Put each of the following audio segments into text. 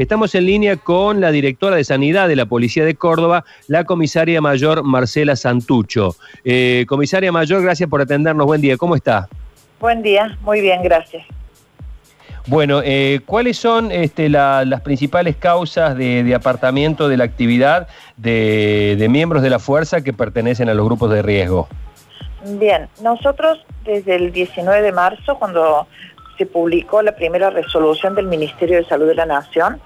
Estamos en línea con la directora de Sanidad de la Policía de Córdoba, la comisaria mayor Marcela Santucho. Eh, comisaria mayor, gracias por atendernos. Buen día, ¿cómo está? Buen día, muy bien, gracias. Bueno, eh, ¿cuáles son este, las principales causas de, apartamiento de la actividad de, miembros de la fuerza que pertenecen a los grupos de riesgo? Bien, nosotros desde el 19 de marzo, cuando se publicó la primera resolución del Ministerio de Salud de la Nación,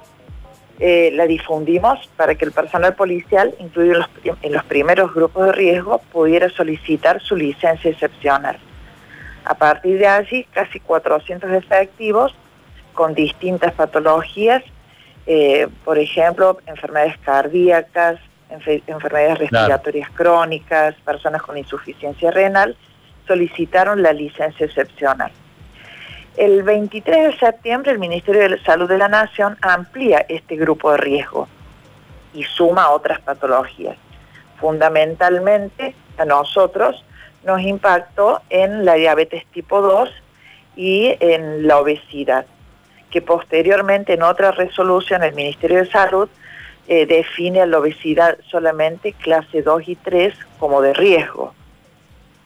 eh, la difundimos para que el personal policial, incluido en los, en los primeros grupos de riesgo, pudiera solicitar su licencia excepcional. A partir de allí, casi 400 efectivos con distintas patologías, eh, por ejemplo, enfermedades cardíacas, enfermedades respiratorias crónicas, personas con insuficiencia renal, solicitaron la licencia excepcional. El 23 de septiembre el Ministerio de Salud de la Nación amplía este grupo de riesgo y suma otras patologías. Fundamentalmente a nosotros nos impactó en la diabetes tipo 2 y en la obesidad que posteriormente en otra resolución el Ministerio de Salud eh, define la obesidad solamente clase 2 y 3 como de riesgo.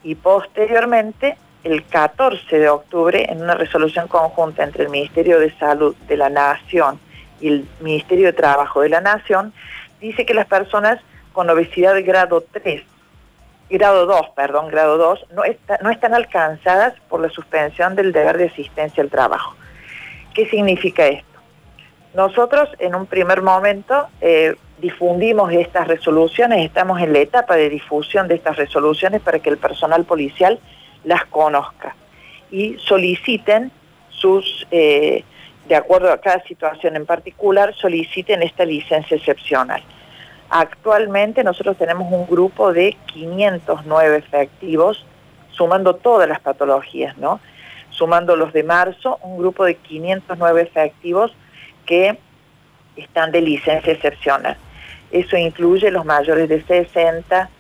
Y posteriormente, el 14 de octubre, en una resolución conjunta entre el Ministerio de Salud de la Nación y el Ministerio de Trabajo de la Nación, dice que las personas con obesidad de grado 3, grado 2, perdón, grado 2, no, no están alcanzadas por la suspensión del deber de asistencia al trabajo. ¿Qué significa esto? Nosotros en un primer momento eh, difundimos estas resoluciones, estamos en la etapa de difusión de estas resoluciones para que el personal policial las conozca y soliciten sus, eh, de acuerdo a cada situación en particular, soliciten esta licencia excepcional. Actualmente nosotros tenemos un grupo de 509 efectivos, sumando todas las patologías, ¿no? sumando los de marzo, un grupo de 509 efectivos que están de licencia excepcional. Eso incluye los mayores de 60,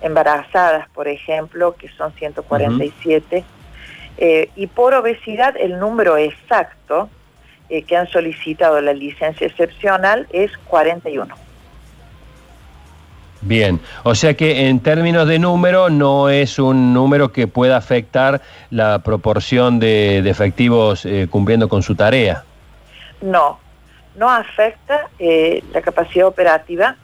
embarazadas, por ejemplo, que son 147, eh, y por obesidad el número exacto eh, que han solicitado la licencia excepcional es 41. Bien, o sea que en términos de número no es un número que pueda afectar la proporción de, efectivos eh, cumpliendo con su tarea. No, no afecta la capacidad operativa.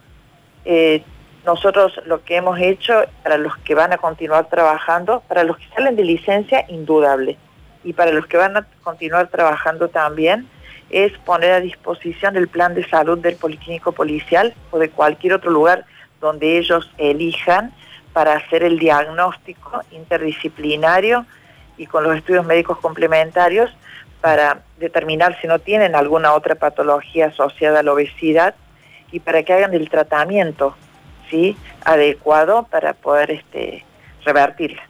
Eh, nosotros lo que hemos hecho para los que van a continuar trabajando, para los que salen de licencia, indudable, y para los que van a continuar trabajando también, es poner a disposición el plan de salud del Policlínico Policial o de cualquier otro lugar donde ellos elijan para hacer el diagnóstico interdisciplinario y con los estudios médicos complementarios para determinar si no tienen alguna otra patología asociada a la obesidad y para que hagan el tratamiento ¿sí? adecuado para poder este, revertirla.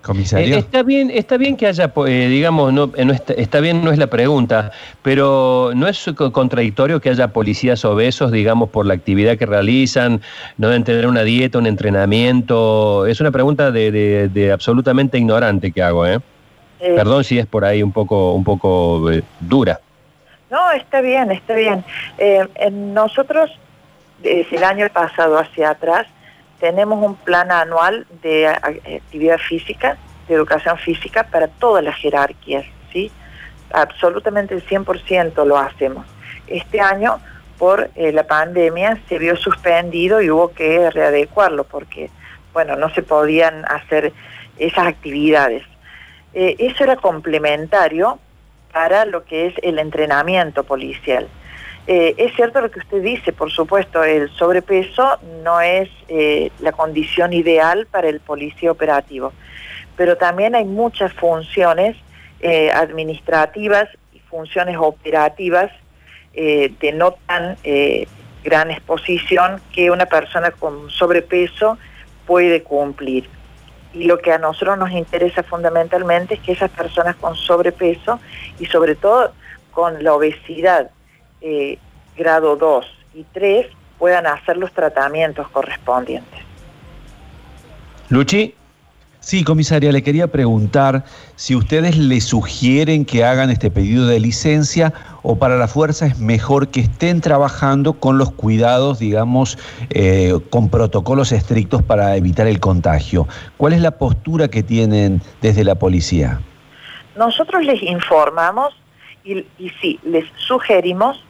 Comisario. Eh, está bien, está bien que haya, eh, digamos, no, eh, está, bien, no es la pregunta, pero no es contradictorio que haya policías obesos, digamos, por la actividad que realizan, no deben tener una dieta, un entrenamiento. Es una pregunta de, absolutamente ignorante que hago, ¿eh? Perdón si es por ahí un poco, un poco dura. No, está bien, está bien. nosotros, desde el año pasado hacia atrás, tenemos un plan anual de actividad física, de educación física para todas las jerarquías, ¿sí? Absolutamente el 100% lo hacemos. Este año, por eh, la pandemia, se vio suspendido y hubo que readecuarlo porque, bueno, no se podían hacer esas actividades. Eh, eso era complementario para lo que es el entrenamiento policial. Eh, es cierto lo que usted dice, por supuesto, el sobrepeso no es eh, la condición ideal para el policía operativo, pero también hay muchas funciones eh, administrativas y funciones operativas de no tan gran exposición que una persona con sobrepeso puede cumplir. Y lo que a nosotros nos interesa fundamentalmente es que esas personas con sobrepeso y sobre todo con la obesidad eh, grado 2 y 3 puedan hacer los tratamientos correspondientes. Luchi. Sí, comisaria, le quería preguntar si ustedes le sugieren que hagan este pedido de licencia o para la fuerza es mejor que estén trabajando con los cuidados, digamos, eh, con protocolos estrictos para evitar el contagio. ¿Cuál es la postura que tienen desde la policía? Nosotros les informamos y, y sí, les sugerimos,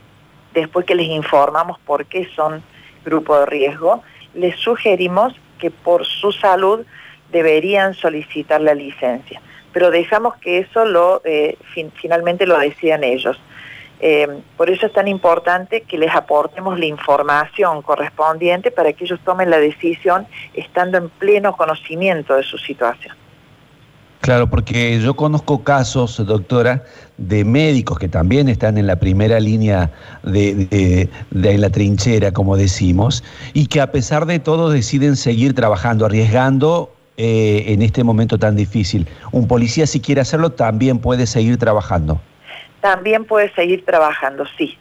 después que les informamos por qué son grupo de riesgo, les sugerimos que por su salud deberían solicitar la licencia. Pero dejamos que eso lo eh, finalmente lo decidan ellos. Eh, por eso es tan importante que les aportemos la información correspondiente para que ellos tomen la decisión estando en pleno conocimiento de su situación. Claro, porque yo conozco casos, doctora, de médicos que también están en la primera línea de, de, la trinchera, como decimos, y que a pesar de todo deciden seguir trabajando, arriesgando eh, en este momento tan difícil. Un policía, si quiere hacerlo, también puede seguir trabajando. También puede seguir trabajando, sí,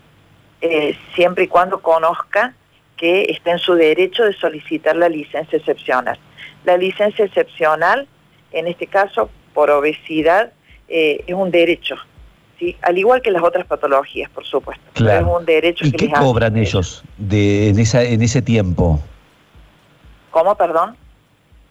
eh, siempre y cuando conozca que está en su derecho de solicitar la licencia excepcional. La licencia excepcional en este caso por obesidad, eh, es un derecho, ¿sí? al igual que las otras patologías, por supuesto. Es un derecho ¿Y qué cobran ellos de, en, esa, en ese tiempo? ¿Cómo, perdón?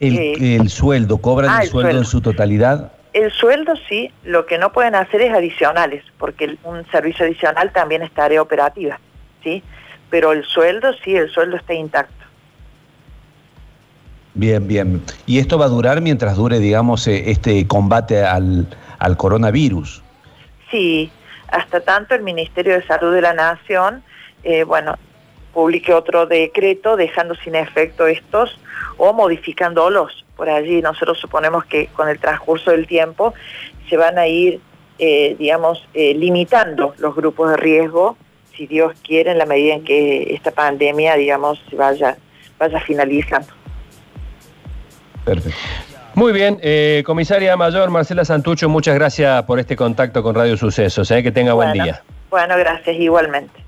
El, eh, sueldo, ¿cobran ah, el, sueldo, en su totalidad? El sueldo sí, lo que no pueden hacer es adicionales, porque un servicio adicional también es tarea operativa, ¿sí? Pero el sueldo sí, el sueldo está intacto. Bien, bien. ¿Y esto va a durar mientras dure, digamos, eh, este combate al, coronavirus? Sí, hasta tanto el Ministerio de Salud de la Nación, eh, bueno, publique otro decreto dejando sin efecto estos o modificándolos. Por allí nosotros suponemos que con el transcurso del tiempo se van a ir, eh, digamos, limitando los grupos de riesgo, si Dios quiere, en la medida en que esta pandemia, digamos, se vaya, vaya finalizando. Perfecto. Muy bien, eh, comisaria mayor Marcela Santucho, muchas gracias por este contacto con Radio Sucesos. Eh, que tenga buen día. Bueno, gracias igualmente.